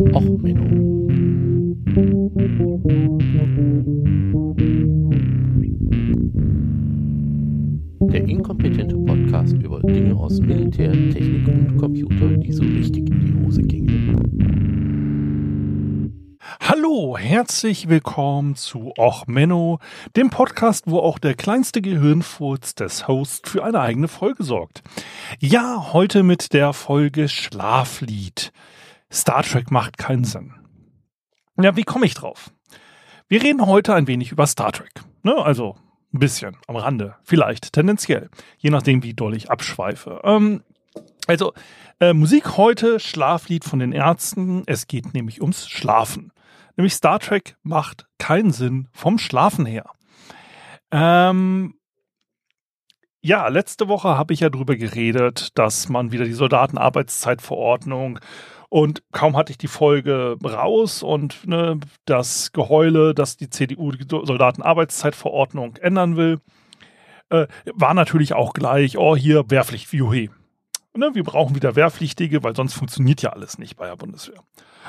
Och, Menno. Der inkompetente Podcast über Dinge aus Militär, Technik und Computer, die so richtig in die Hose gingen. Hallo, herzlich willkommen zu Och Menno, dem Podcast, wo auch der kleinste Gehirnfurz des Hosts für eine eigene Folge sorgt. Ja, heute mit der Folge Schlaflied. Star Trek macht keinen Sinn. Ja, wie komme ich drauf? Wir reden heute ein wenig über Star Trek. Ne? Also ein bisschen am Rande, vielleicht tendenziell, je nachdem, wie doll ich abschweife. Ähm, also äh, Musik heute, Schlaflied von den Ärzten. Es geht nämlich ums Schlafen. Nämlich Star Trek macht keinen Sinn vom Schlafen her. Ähm, ja, letzte Woche habe ich ja darüber geredet, dass man wieder die Soldatenarbeitszeitverordnung und kaum hatte ich die Folge raus und ne, das Geheule, dass die CDU die Soldatenarbeitszeitverordnung ändern will, äh, war natürlich auch gleich, oh, hier Wehrpflicht, juhe. Ne, wir brauchen wieder Wehrpflichtige, weil sonst funktioniert ja alles nicht bei der Bundeswehr.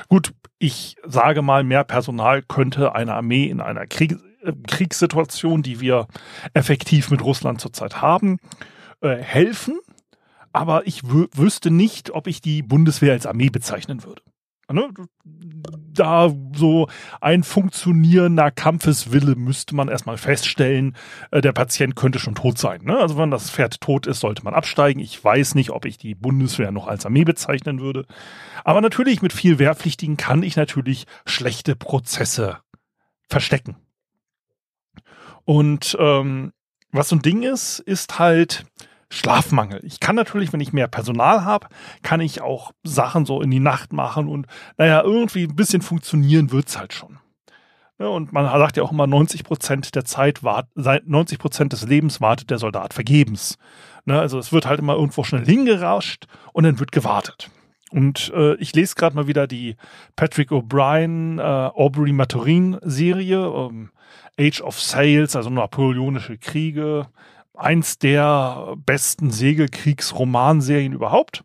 Gut, ich sage mal, mehr Personal könnte eine Armee in einer Krieg äh, Kriegssituation, die wir effektiv mit Russland zurzeit haben, äh, helfen aber ich wüsste nicht, ob ich die Bundeswehr als Armee bezeichnen würde. Ne? Da so ein funktionierender Kampfeswille müsste man erstmal feststellen, äh, der Patient könnte schon tot sein. Ne? Also wenn das Pferd tot ist, sollte man absteigen. Ich weiß nicht, ob ich die Bundeswehr noch als Armee bezeichnen würde. Aber natürlich mit viel Wehrpflichtigen kann ich natürlich schlechte Prozesse verstecken. Und ähm, was so ein Ding ist, ist halt, Schlafmangel. Ich kann natürlich, wenn ich mehr Personal habe, kann ich auch Sachen so in die Nacht machen und naja, irgendwie ein bisschen funktionieren wird's halt schon. Ja, und man sagt ja auch immer, 90 Prozent der Zeit, 90 Prozent des Lebens wartet der Soldat vergebens. Ne, also es wird halt immer irgendwo schnell hingerascht und dann wird gewartet. Und äh, ich lese gerade mal wieder die Patrick O'Brien, äh, Aubrey Maturin Serie, ähm, Age of Sales, also napoleonische Kriege, eins der besten Segelkriegsromanserien überhaupt.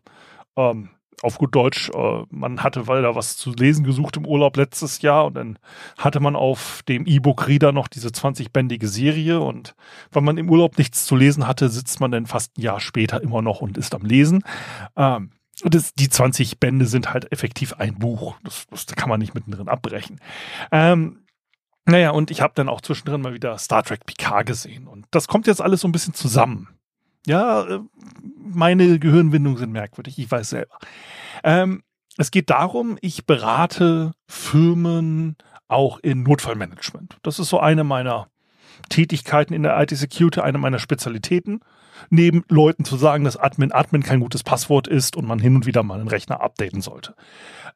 Ähm, auf gut Deutsch, äh, man hatte weil da was zu lesen gesucht im Urlaub letztes Jahr und dann hatte man auf dem E-Book-Reader noch diese 20-bändige Serie und wenn man im Urlaub nichts zu lesen hatte, sitzt man dann fast ein Jahr später immer noch und ist am Lesen. Ähm, das, die 20 Bände sind halt effektiv ein Buch. Das, das kann man nicht mittendrin abbrechen. Ähm, naja, und ich habe dann auch zwischendrin mal wieder Star Trek Picard gesehen. Und das kommt jetzt alles so ein bisschen zusammen. Ja, äh, meine Gehirnwindungen sind merkwürdig, ich weiß selber. Ähm, es geht darum, ich berate Firmen auch in Notfallmanagement. Das ist so eine meiner Tätigkeiten in der IT-Security, eine meiner Spezialitäten neben Leuten zu sagen, dass Admin Admin kein gutes Passwort ist und man hin und wieder mal einen Rechner updaten sollte.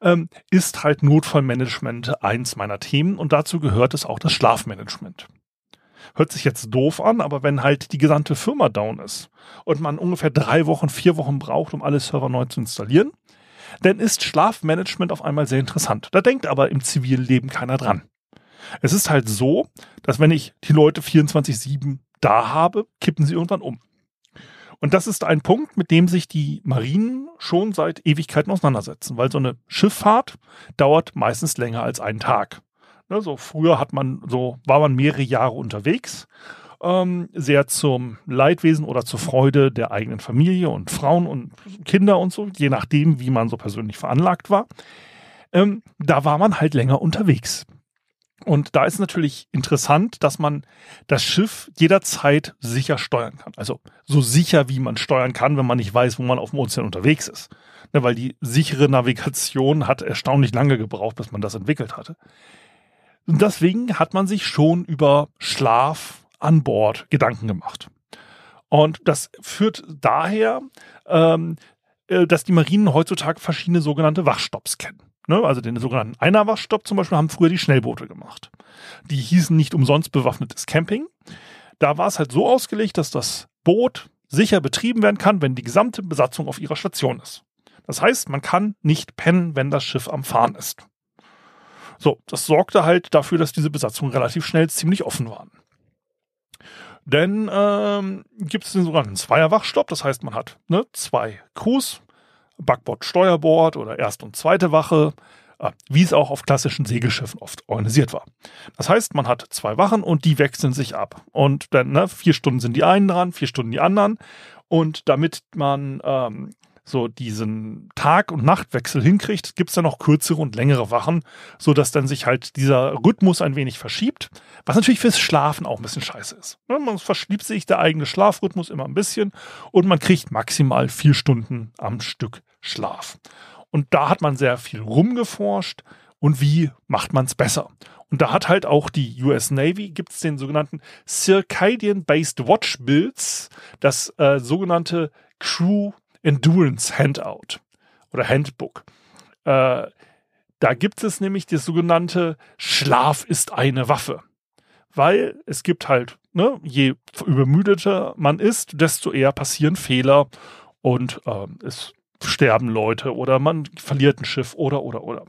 Ähm, ist halt Notfallmanagement eins meiner Themen und dazu gehört es auch das Schlafmanagement. Hört sich jetzt doof an, aber wenn halt die gesamte Firma down ist und man ungefähr drei Wochen, vier Wochen braucht, um alle Server neu zu installieren, dann ist Schlafmanagement auf einmal sehr interessant. Da denkt aber im zivilen Leben keiner dran. Es ist halt so, dass wenn ich die Leute 24-7 da habe, kippen sie irgendwann um. Und das ist ein Punkt, mit dem sich die Marinen schon seit Ewigkeiten auseinandersetzen, weil so eine Schifffahrt dauert meistens länger als einen Tag. Ne, so früher hat man so war man mehrere Jahre unterwegs, ähm, sehr zum Leidwesen oder zur Freude der eigenen Familie und Frauen und Kinder und so, je nachdem, wie man so persönlich veranlagt war. Ähm, da war man halt länger unterwegs. Und da ist natürlich interessant, dass man das Schiff jederzeit sicher steuern kann. Also so sicher, wie man steuern kann, wenn man nicht weiß, wo man auf dem Ozean unterwegs ist. Ne, weil die sichere Navigation hat erstaunlich lange gebraucht, bis man das entwickelt hatte. Und deswegen hat man sich schon über Schlaf an Bord Gedanken gemacht. Und das führt daher, ähm, äh, dass die Marinen heutzutage verschiedene sogenannte Wachstopps kennen. Ne, also den sogenannten Einerwachstopp zum Beispiel haben früher die Schnellboote gemacht. Die hießen nicht umsonst bewaffnetes Camping. Da war es halt so ausgelegt, dass das Boot sicher betrieben werden kann, wenn die gesamte Besatzung auf ihrer Station ist. Das heißt, man kann nicht pennen, wenn das Schiff am Fahren ist. So, das sorgte halt dafür, dass diese Besatzungen relativ schnell ziemlich offen waren. Denn ähm, gibt es den sogenannten Zweierwachstopp, das heißt, man hat ne, zwei Crews, Backbord, Steuerbord oder Erst- und Zweite Wache. äh, wie es auch auf klassischen Segelschiffen oft organisiert war. Das heißt, man hat zwei Wachen und die wechseln sich ab. Und dann ne, vier Stunden sind die einen dran, vier Stunden die anderen. Und damit man ähm, so diesen Tag- und Nachtwechsel hinkriegt, gibt es dann noch kürzere und längere Wachen, sodass dann sich halt dieser Rhythmus ein wenig verschiebt, was natürlich fürs Schlafen auch ein bisschen scheiße ist. Ne, man verschiebt sich der eigene Schlafrhythmus immer ein bisschen und man kriegt maximal vier Stunden am Stück Schlaf. Und da hat man sehr viel rumgeforscht und wie macht man es besser. Und da hat halt auch die US Navy, gibt es den sogenannten Circadian-Based Watch Builds, das äh, sogenannte Crew Endurance Handout oder Handbook. Äh, da gibt es nämlich das sogenannte Schlaf ist eine Waffe. Weil es gibt halt, ne, je übermüdeter man ist, desto eher passieren Fehler und äh, es sterben Leute oder man verliert ein Schiff oder oder oder.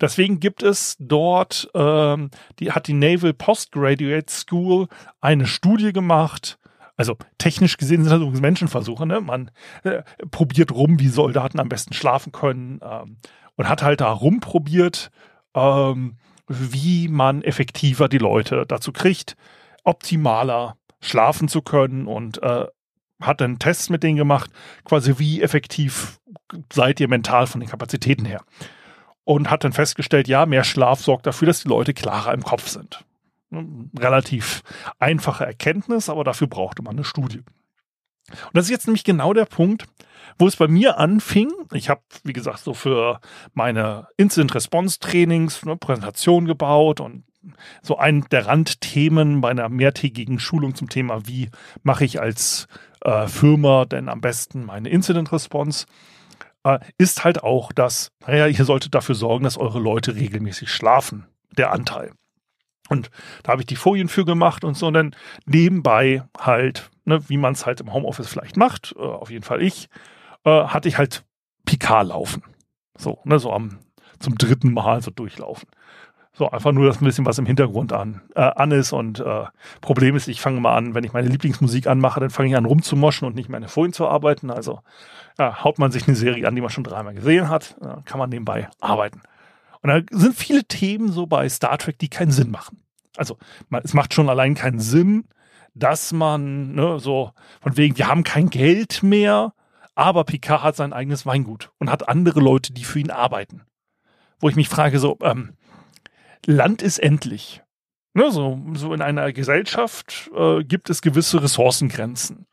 Deswegen gibt es dort, ähm, die hat die Naval Postgraduate School eine Studie gemacht, also technisch gesehen sind das übrigens Menschenversuche. Ne? Man äh, probiert rum, wie Soldaten am besten schlafen können ähm, und hat halt da rumprobiert, ähm, wie man effektiver die Leute dazu kriegt, optimaler schlafen zu können und äh, hat dann Tests mit denen gemacht, quasi wie effektiv seid ihr mental von den Kapazitäten her. Und hat dann festgestellt, ja, mehr Schlaf sorgt dafür, dass die Leute klarer im Kopf sind relativ einfache Erkenntnis, aber dafür brauchte man eine Studie. Und das ist jetzt nämlich genau der Punkt, wo es bei mir anfing. Ich habe, wie gesagt, so für meine Incident-Response-Trainings eine Präsentation gebaut und so ein der Randthemen bei einer mehrtägigen Schulung zum Thema, wie mache ich als äh, Firma denn am besten meine Incident-Response, äh, ist halt auch das, naja, ihr solltet dafür sorgen, dass eure Leute regelmäßig schlafen, der Anteil. Und da habe ich die Folien für gemacht und so. Und dann nebenbei halt, ne, wie man es halt im Homeoffice vielleicht macht, äh, auf jeden Fall ich, äh, hatte ich halt Picard laufen. So, ne, so am, zum dritten Mal so durchlaufen. So, einfach nur, dass ein bisschen was im Hintergrund an, äh, an ist. Und äh, Problem ist, ich fange mal an, wenn ich meine Lieblingsmusik anmache, dann fange ich an rumzumoschen und nicht meine Folien zu arbeiten. Also ja, haut man sich eine Serie an, die man schon dreimal gesehen hat, kann man nebenbei arbeiten. Und da sind viele Themen so bei Star Trek, die keinen Sinn machen. Also es macht schon allein keinen Sinn, dass man ne, so von wegen, wir haben kein Geld mehr, aber Picard hat sein eigenes Weingut und hat andere Leute, die für ihn arbeiten. Wo ich mich frage, so, ähm, Land ist endlich. Ne, so, so in einer Gesellschaft äh, gibt es gewisse Ressourcengrenzen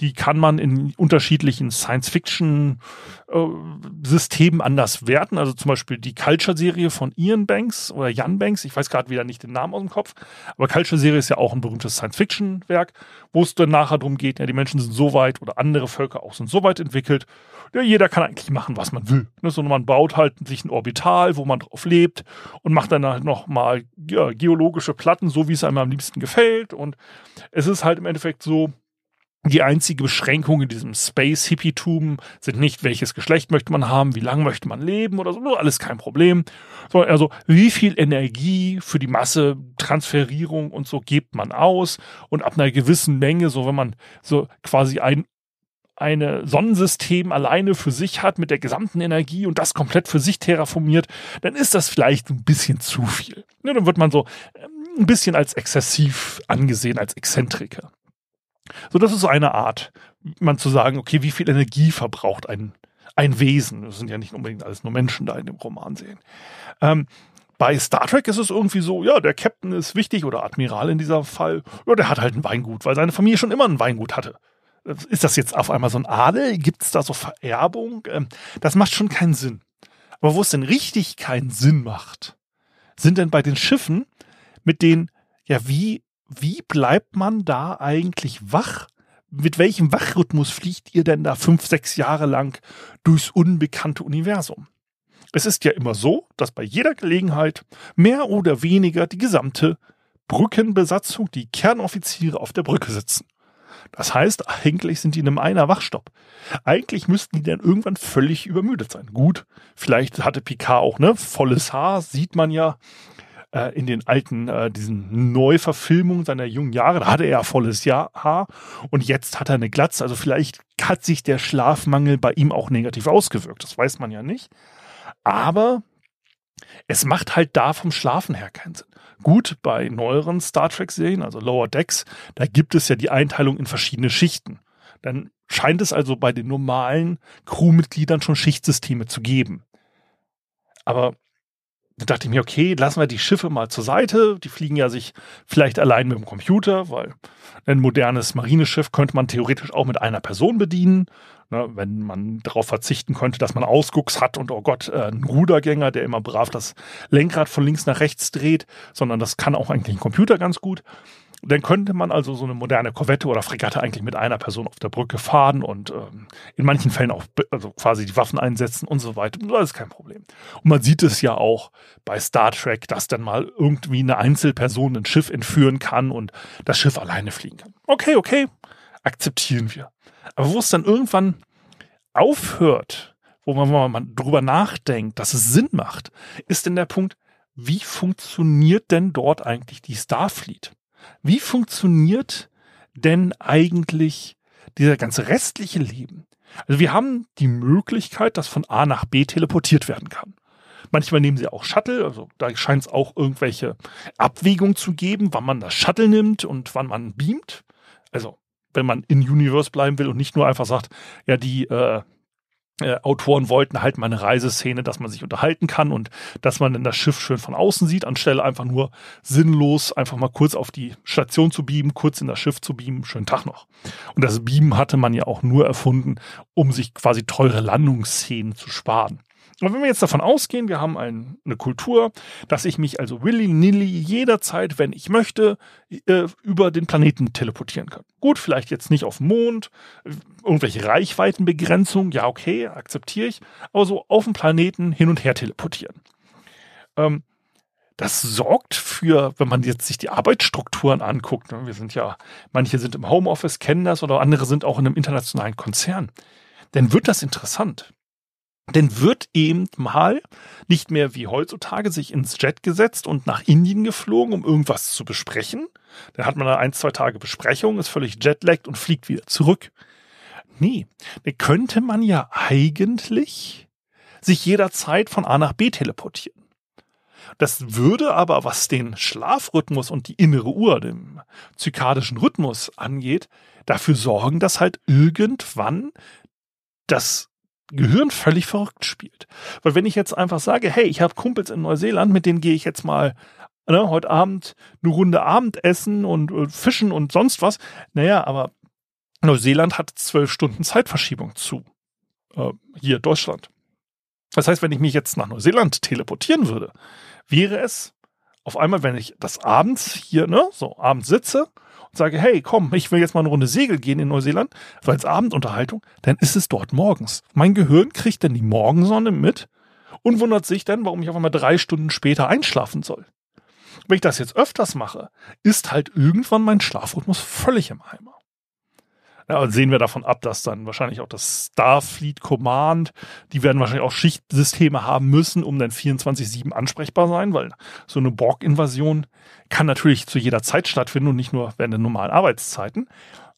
die kann man in unterschiedlichen Science-Fiction-Systemen anders werten. Also zum Beispiel die Culture-Serie von Ian Banks oder Jan Banks, ich weiß gerade wieder nicht den Namen aus dem Kopf, aber Culture-Serie ist ja auch ein berühmtes Science-Fiction-Werk, wo es dann nachher darum geht, ja, die Menschen sind so weit oder andere Völker auch sind so weit entwickelt, ja, jeder kann eigentlich machen, was man will. Ne, so, man baut halt sich ein Orbital, wo man drauf lebt und macht dann halt nochmal ja, geologische Platten, so wie es einem am liebsten gefällt. Und es ist halt im Endeffekt so, die einzige Beschränkung in diesem Space-Hippietum sind nicht, welches Geschlecht möchte man haben, wie lange möchte man leben oder so, alles kein Problem. Sondern also, wie viel Energie für die Masse, Transferierung und so gibt man aus und ab einer gewissen Menge, so wenn man so quasi ein eine Sonnensystem alleine für sich hat mit der gesamten Energie und das komplett für sich terraformiert, dann ist das vielleicht ein bisschen zu viel. Ja, dann wird man so ähm, ein bisschen als exzessiv angesehen, als Exzentriker. So, das ist so eine Art, man zu sagen, okay, wie viel Energie verbraucht ein, ein Wesen? Das sind ja nicht unbedingt alles nur Menschen da in dem Roman sehen. Ähm, bei Star Trek ist es irgendwie so, ja, der Captain ist wichtig oder Admiral in diesem Fall. Ja, der hat halt ein Weingut, weil seine Familie schon immer ein Weingut hatte. Ist das jetzt auf einmal so ein Adel? Gibt es da so Vererbung? Ähm, das macht schon keinen Sinn. Aber wo es denn richtig keinen Sinn macht, sind denn bei den Schiffen, mit denen, ja, wie wie bleibt man da eigentlich wach? Mit welchem Wachrhythmus fliegt ihr denn da fünf, sechs Jahre lang durchs unbekannte Universum? Es ist ja immer so, dass bei jeder Gelegenheit mehr oder weniger die gesamte Brückenbesatzung, die Kernoffiziere auf der Brücke sitzen. Das heißt, eigentlich sind die in einem einer Wachstopp. Eigentlich müssten die dann irgendwann völlig übermüdet sein. Gut, vielleicht hatte Picard auch ne volles Haar, sieht man ja äh, in den alten, äh, diesen Neuverfilmungen seiner jungen Jahre, da hatte er ja volles Jahr Haar und jetzt hat er eine Glatze. Also vielleicht hat sich der Schlafmangel bei ihm auch negativ ausgewirkt. Das weiß man ja nicht. Aber es macht halt da vom Schlafen her keinen Sinn. Gut, bei neueren Star Trek-Serien, also Lower Decks, da gibt es ja die Einteilung in verschiedene Schichten. Dann scheint es also bei den normalen Crewmitgliedern schon Schichtsysteme zu geben. Aber da dachte ich mir, okay, lassen wir die Schiffe mal zur Seite. Die fliegen ja sich vielleicht allein mit dem Computer, weil ein modernes Marineschiff könnte man theoretisch auch mit einer Person bedienen. Ne, wenn man darauf verzichten könnte, dass man Ausgucks hat und oh Gott, äh, einen Rudergänger, der immer brav das Lenkrad von links nach rechts dreht, sondern das kann auch eigentlich ein Computer ganz gut. Dann könnte man also so eine moderne Korvette oder Fregatte eigentlich mit einer Person auf der Brücke fahren und ähm, in manchen Fällen auch also quasi die Waffen einsetzen und so weiter. Das ist kein Problem. Und man sieht es ja auch bei Star Trek, dass dann mal irgendwie eine Einzelperson ein Schiff entführen kann und das Schiff alleine fliegen kann. Okay, okay, akzeptieren wir. Aber wo es dann irgendwann aufhört, wo man, wo man drüber nachdenkt, dass es Sinn macht, ist denn der Punkt, wie funktioniert denn dort eigentlich die Starfleet? Wie funktioniert denn eigentlich dieser ganze restliche Leben? Also wir haben die Möglichkeit, dass von A nach B teleportiert werden kann. Manchmal nehmen sie auch Shuttle, also da scheint es auch irgendwelche Abwägungen zu geben, wann man das Shuttle nimmt und wann man beamt. Also wenn man in Universe bleiben will und nicht nur einfach sagt, ja, die äh, äh, Autoren wollten halt mal eine Reiseszene, dass man sich unterhalten kann und dass man dann das Schiff schön von außen sieht, anstelle einfach nur sinnlos einfach mal kurz auf die Station zu beamen, kurz in das Schiff zu beamen, schönen Tag noch. Und das Beamen hatte man ja auch nur erfunden, um sich quasi teure Landungsszenen zu sparen. Aber wenn wir jetzt davon ausgehen, wir haben ein, eine Kultur, dass ich mich also willy-nilly jederzeit, wenn ich möchte, äh, über den Planeten teleportieren kann. Gut, vielleicht jetzt nicht auf dem Mond, irgendwelche Reichweitenbegrenzungen, ja okay, akzeptiere ich, aber so auf dem Planeten hin und her teleportieren. Ähm, das sorgt für, wenn man jetzt sich die Arbeitsstrukturen anguckt, ne, wir sind ja, manche sind im Homeoffice, kennen das oder andere sind auch in einem internationalen Konzern, dann wird das interessant. Denn wird eben mal nicht mehr wie heutzutage sich ins Jet gesetzt und nach Indien geflogen, um irgendwas zu besprechen. Dann hat man da ein, zwei Tage Besprechung, ist völlig jetlaggt und fliegt wieder zurück. Nee, dann könnte man ja eigentlich sich jederzeit von A nach B teleportieren. Das würde aber, was den Schlafrhythmus und die innere Uhr, dem zykadischen Rhythmus angeht, dafür sorgen, dass halt irgendwann das Gehirn völlig verrückt spielt. Weil wenn ich jetzt einfach sage, hey, ich habe Kumpels in Neuseeland, mit denen gehe ich jetzt mal ne, heute Abend eine Runde Abendessen und, und fischen und sonst was. Naja, aber Neuseeland hat zwölf Stunden Zeitverschiebung zu. Äh, hier Deutschland. Das heißt, wenn ich mich jetzt nach Neuseeland teleportieren würde, wäre es auf einmal, wenn ich das abends hier, ne, so abends sitze und sage, hey, komm, ich will jetzt mal eine Runde Segel gehen in Neuseeland, so als Abendunterhaltung, dann ist es dort morgens. Mein Gehirn kriegt dann die Morgensonne mit und wundert sich dann, warum ich auf einmal drei Stunden später einschlafen soll. Wenn ich das jetzt öfters mache, ist halt irgendwann mein Schlafrhythmus völlig im Eimer. Ja, sehen wir davon ab, dass dann wahrscheinlich auch das Starfleet Command, die werden wahrscheinlich auch Schichtsysteme haben müssen, um dann 24-7 ansprechbar sein, weil so eine Borg-Invasion kann natürlich zu jeder Zeit stattfinden und nicht nur während der normalen Arbeitszeiten.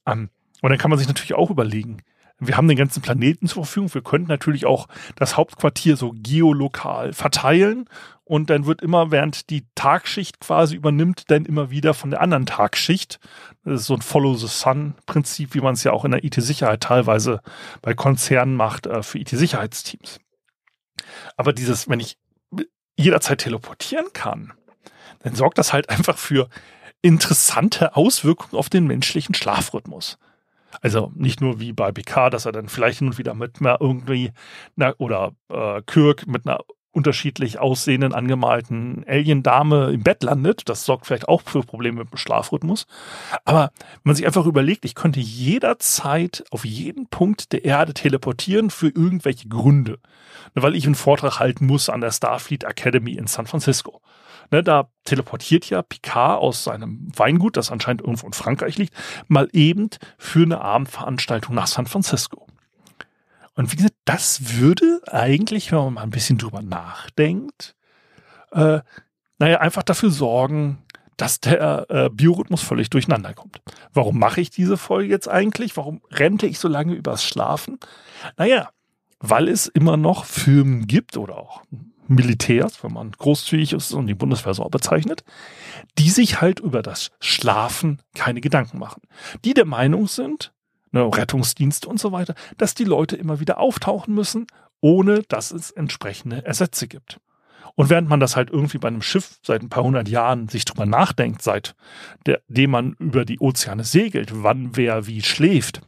Ähm, und dann kann man sich natürlich auch überlegen, wir haben den ganzen Planeten zur Verfügung. Wir könnten natürlich auch das Hauptquartier so geolokal verteilen und dann wird immer, während die Tagschicht quasi übernimmt, dann immer wieder von der anderen Tagschicht. Das ist so ein Follow the Sun-Prinzip, wie man es ja auch in der IT-Sicherheit teilweise bei Konzernen macht, äh, für IT-Sicherheitsteams. Aber dieses, wenn ich jederzeit teleportieren kann, dann sorgt das halt einfach für interessante Auswirkungen auf den menschlichen Schlafrhythmus. Also nicht nur wie bei BK, dass er dann vielleicht hin und wieder mit mehr irgendwie na, oder äh, Kirk mit einer unterschiedlich aussehenden, angemalten Alien-Dame im Bett landet. Das sorgt vielleicht auch für Probleme mit dem Schlafrhythmus. Aber wenn man sich einfach überlegt, ich könnte jederzeit auf jeden Punkt der Erde teleportieren für irgendwelche Gründe. Weil ich einen Vortrag halten muss an der Starfleet Academy in San Francisco. Ne, da teleportiert ja Picard aus seinem Weingut, das anscheinend irgendwo in Frankreich liegt, mal eben für eine Abendveranstaltung nach San Francisco. Und wie gesagt, das würde eigentlich, wenn man mal ein bisschen drüber nachdenkt, äh, naja, einfach dafür sorgen, dass der äh, Biorhythmus völlig durcheinander kommt. Warum mache ich diese Folge jetzt eigentlich? Warum rente ich so lange übers Schlafen? Naja, weil es immer noch Firmen gibt oder auch Militärs, wenn man großzügig ist und die Bundeswehr so bezeichnet, die sich halt über das Schlafen keine Gedanken machen. Die der Meinung sind, ne, Rettungsdienste und so weiter, dass die Leute immer wieder auftauchen müssen, ohne dass es entsprechende Ersätze gibt. Und während man das halt irgendwie bei einem Schiff seit ein paar hundert Jahren sich drüber nachdenkt, seitdem man über die Ozeane segelt, wann wer wie schläft,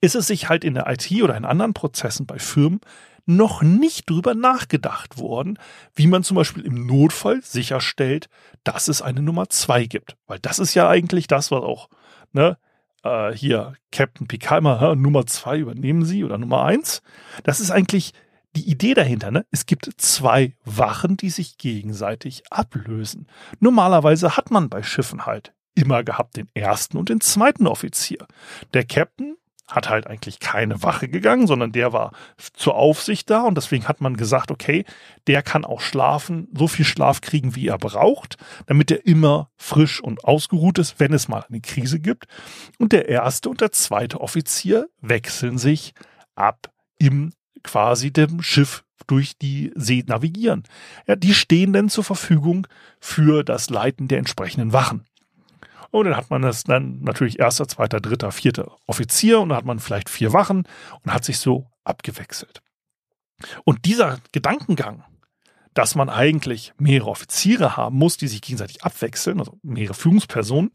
ist es sich halt in der IT oder in anderen Prozessen bei Firmen noch nicht drüber nachgedacht worden, wie man zum Beispiel im Notfall sicherstellt, dass es eine Nummer zwei gibt. Weil das ist ja eigentlich das, was auch, ne, äh, hier Captain Picard immer, Nummer zwei übernehmen Sie oder Nummer eins. Das ist eigentlich die Idee dahinter, ne? Es gibt zwei Wachen, die sich gegenseitig ablösen. Normalerweise hat man bei Schiffen halt immer gehabt den ersten und den zweiten Offizier. Der Captain hat halt eigentlich keine Wache gegangen, sondern der war zur Aufsicht da und deswegen hat man gesagt, okay, der kann auch schlafen, so viel Schlaf kriegen, wie er braucht, damit er immer frisch und ausgeruht ist, wenn es mal eine Krise gibt. Und der erste und der zweite Offizier wechseln sich ab im quasi dem Schiff durch die See navigieren. Ja, die stehen dann zur Verfügung für das Leiten der entsprechenden Wachen. Und dann hat man das dann natürlich erster, zweiter, dritter, vierter Offizier und dann hat man vielleicht vier Wachen und hat sich so abgewechselt. Und dieser Gedankengang, dass man eigentlich mehrere Offiziere haben muss, die sich gegenseitig abwechseln, also mehrere Führungspersonen,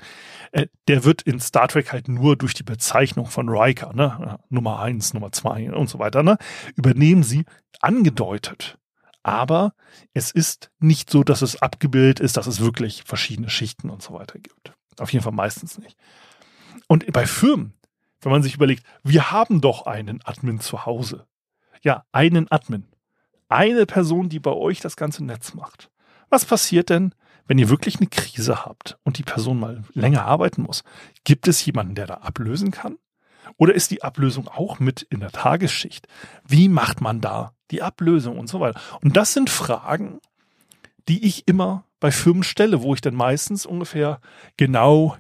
äh, der wird in Star Trek halt nur durch die Bezeichnung von Riker, ne, Nummer eins, Nummer zwei und so weiter, ne, übernehmen sie angedeutet. Aber es ist nicht so, dass es abgebildet ist, dass es wirklich verschiedene Schichten und so weiter gibt. Auf jeden Fall meistens nicht. Und bei Firmen, wenn man sich überlegt, wir haben doch einen Admin zu Hause. Ja, einen Admin. Eine Person, die bei euch das ganze Netz macht. Was passiert denn, wenn ihr wirklich eine Krise habt und die Person mal länger arbeiten muss? Gibt es jemanden, der da ablösen kann? Oder ist die Ablösung auch mit in der Tagesschicht? Wie macht man da die Ablösung und so weiter? Und das sind Fragen, die ich immer bei Firmen stelle, wo ich dann meistens ungefähr genau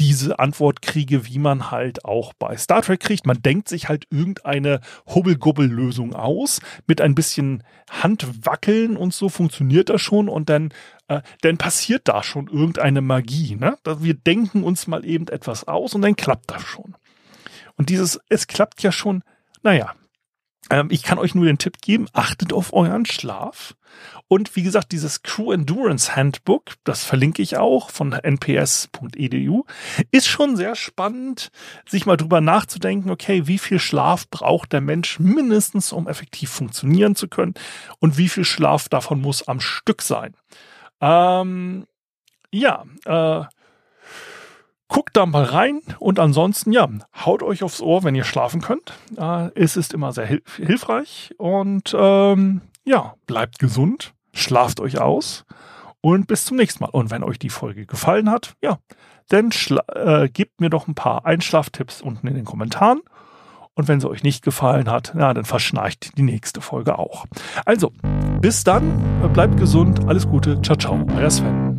diese Antwort kriege, wie man halt auch bei Star Trek kriegt. Man denkt sich halt irgendeine Hubbel-Gubbel-Lösung aus, mit ein bisschen Handwackeln und so funktioniert das schon und dann, äh, dann passiert da schon irgendeine Magie. Ne? Wir denken uns mal eben etwas aus und dann klappt das schon. Und dieses, es klappt ja schon, naja, ähm, ich kann euch nur den Tipp geben, achtet auf euren Schlaf. Und wie gesagt, dieses Crew Endurance Handbook, das verlinke ich auch von nps.edu, ist schon sehr spannend, sich mal drüber nachzudenken, okay, wie viel Schlaf braucht der Mensch mindestens, um effektiv funktionieren zu können und wie viel Schlaf davon muss am Stück sein. Ähm, ja, äh, Guckt da mal rein und ansonsten, ja, haut euch aufs Ohr, wenn ihr schlafen könnt. Äh, es ist immer sehr hilf hilfreich und ähm, ja, bleibt gesund, schlaft euch aus und bis zum nächsten Mal. Und wenn euch die Folge gefallen hat, ja, dann äh, gebt mir doch ein paar Einschlaftipps unten in den Kommentaren. Und wenn sie euch nicht gefallen hat, na, dann verschnarcht die nächste Folge auch. Also, bis dann, bleibt gesund, alles Gute, ciao, ciao, euer Sven.